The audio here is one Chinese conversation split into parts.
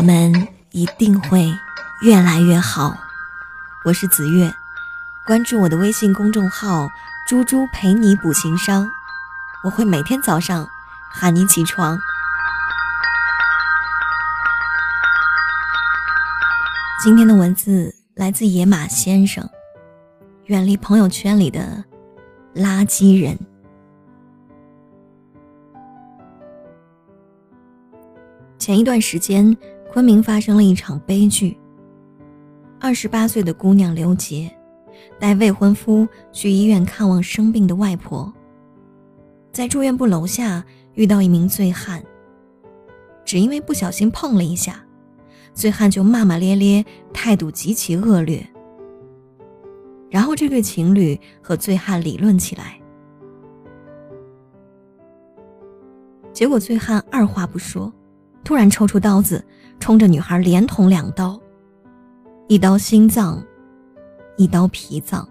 我们一定会越来越好。我是子月，关注我的微信公众号“猪猪陪你补情商”，我会每天早上喊你起床。今天的文字来自野马先生，远离朋友圈里的垃圾人。前一段时间，昆明发生了一场悲剧。二十八岁的姑娘刘杰，带未婚夫去医院看望生病的外婆，在住院部楼下遇到一名醉汉。只因为不小心碰了一下，醉汉就骂骂咧咧，态度极其恶劣。然后这对情侣和醉汉理论起来，结果醉汉二话不说。突然抽出刀子，冲着女孩连捅两刀，一刀心脏，一刀脾脏。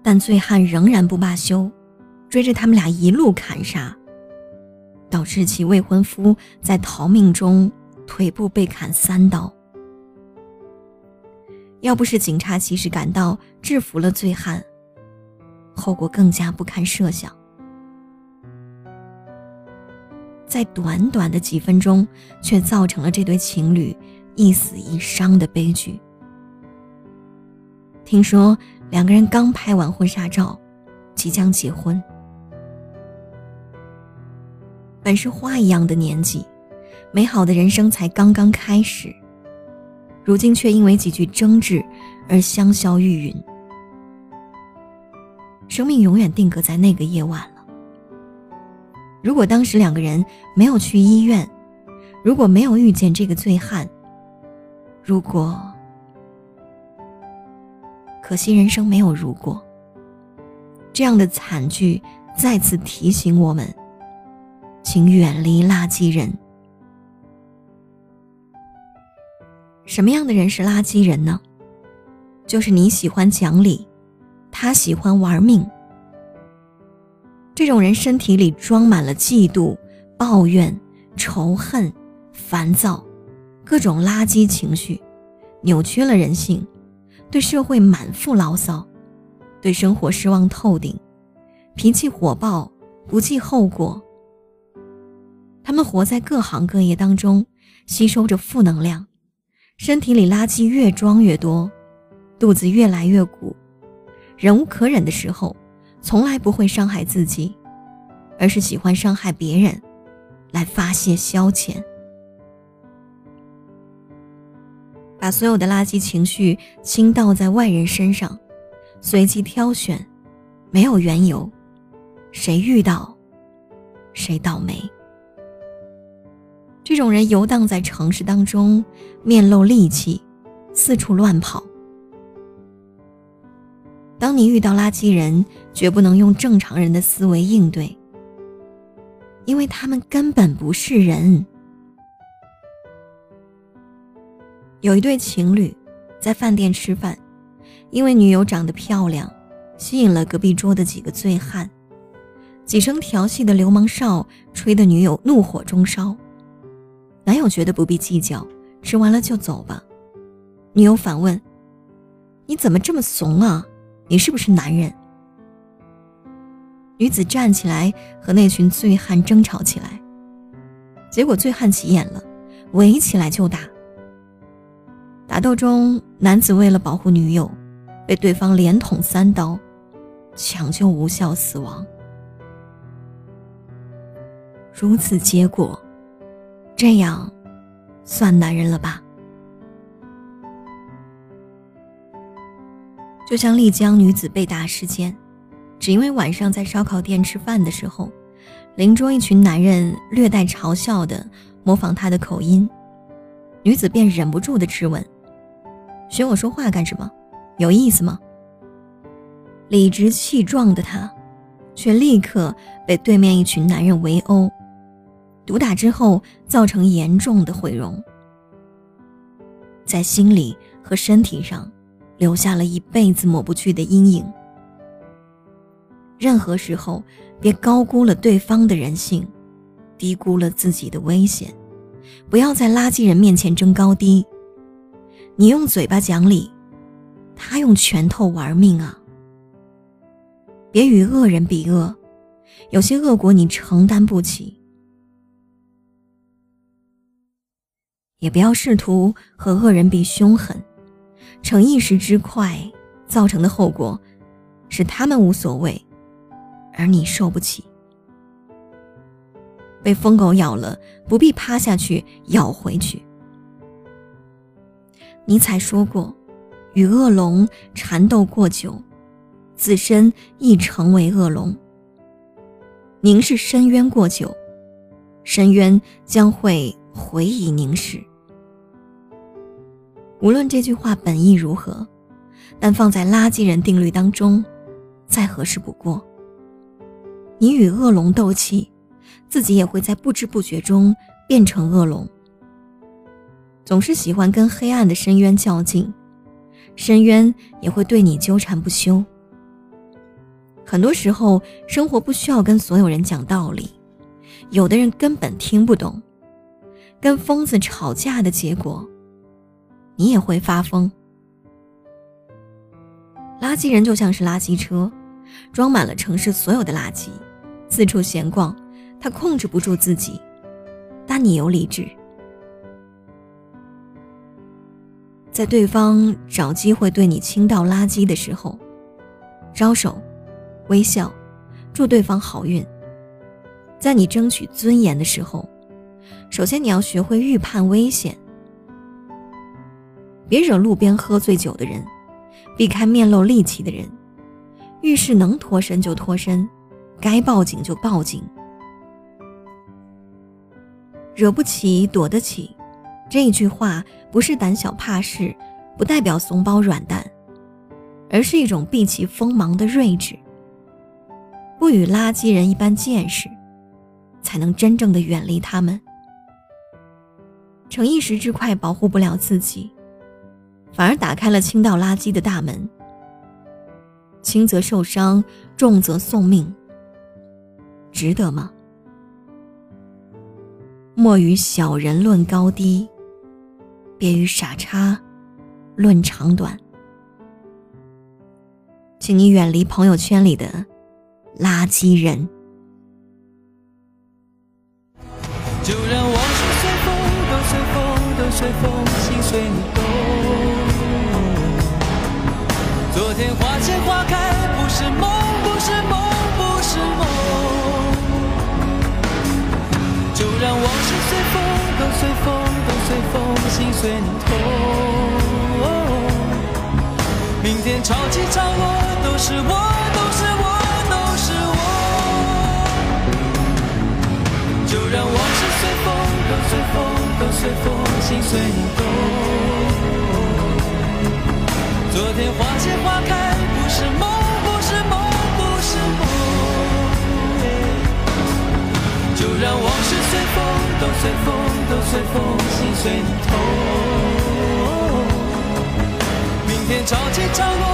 但醉汉仍然不罢休，追着他们俩一路砍杀，导致其未婚夫在逃命中腿部被砍三刀。要不是警察及时赶到制服了醉汉，后果更加不堪设想。在短短的几分钟，却造成了这对情侣一死一伤的悲剧。听说两个人刚拍完婚纱照，即将结婚。本是花一样的年纪，美好的人生才刚刚开始，如今却因为几句争执而香消玉殒。生命永远定格在那个夜晚。如果当时两个人没有去医院，如果没有遇见这个醉汉，如果……可惜人生没有如果。这样的惨剧再次提醒我们，请远离垃圾人。什么样的人是垃圾人呢？就是你喜欢讲理，他喜欢玩命。这种人身体里装满了嫉妒、抱怨、仇恨、烦躁，各种垃圾情绪，扭曲了人性，对社会满腹牢骚，对生活失望透顶，脾气火爆，不计后果。他们活在各行各业当中，吸收着负能量，身体里垃圾越装越多，肚子越来越鼓，忍无可忍的时候。从来不会伤害自己，而是喜欢伤害别人，来发泄消遣。把所有的垃圾情绪倾倒在外人身上，随机挑选，没有缘由，谁遇到，谁倒霉。这种人游荡在城市当中，面露戾气，四处乱跑。当你遇到垃圾人，绝不能用正常人的思维应对，因为他们根本不是人。有一对情侣在饭店吃饭，因为女友长得漂亮，吸引了隔壁桌的几个醉汉，几声调戏的流氓哨吹得女友怒火中烧。男友觉得不必计较，吃完了就走吧。女友反问：“你怎么这么怂啊？”你是不是男人？女子站起来和那群醉汉争吵起来，结果醉汉起眼了，围起来就打。打斗中，男子为了保护女友，被对方连捅三刀，抢救无效死亡。如此结果，这样算男人了吧？就像丽江女子被打事件，只因为晚上在烧烤店吃饭的时候，邻桌一群男人略带嘲笑的模仿她的口音，女子便忍不住的质问：“学我说话干什么？有意思吗？”理直气壮的她，却立刻被对面一群男人围殴，毒打之后造成严重的毁容，在心理和身体上。留下了一辈子抹不去的阴影。任何时候，别高估了对方的人性，低估了自己的危险，不要在垃圾人面前争高低。你用嘴巴讲理，他用拳头玩命啊！别与恶人比恶，有些恶果你承担不起。也不要试图和恶人比凶狠，逞一时之快造成的后果，是他们无所谓，而你受不起。被疯狗咬了，不必趴下去咬回去。尼采说过：“与恶龙缠斗过久，自身亦成为恶龙。凝视深渊过久，深渊将会回以凝视。”无论这句话本意如何，但放在垃圾人定律当中，再合适不过。你与恶龙斗气，自己也会在不知不觉中变成恶龙。总是喜欢跟黑暗的深渊较劲，深渊也会对你纠缠不休。很多时候，生活不需要跟所有人讲道理，有的人根本听不懂。跟疯子吵架的结果。你也会发疯。垃圾人就像是垃圾车，装满了城市所有的垃圾，四处闲逛。他控制不住自己，但你有理智。在对方找机会对你倾倒垃圾的时候，招手，微笑，祝对方好运。在你争取尊严的时候，首先你要学会预判危险。别惹路边喝醉酒的人，避开面露戾气的人，遇事能脱身就脱身，该报警就报警。惹不起躲得起，这句话不是胆小怕事，不代表怂包软蛋，而是一种避其锋芒的睿智。不与垃圾人一般见识，才能真正的远离他们。逞一时之快，保护不了自己。反而打开了倾倒垃圾的大门，轻则受伤，重则送命，值得吗？莫与小人论高低，别与傻叉论长短。请你远离朋友圈里的垃圾人。就让往事随风，都随风，都随风，心随你心随你痛。明天潮起潮落，都是我，随风，都随风，心随你痛。明天潮起潮落，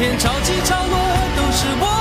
天潮起潮落，都是我，都是我。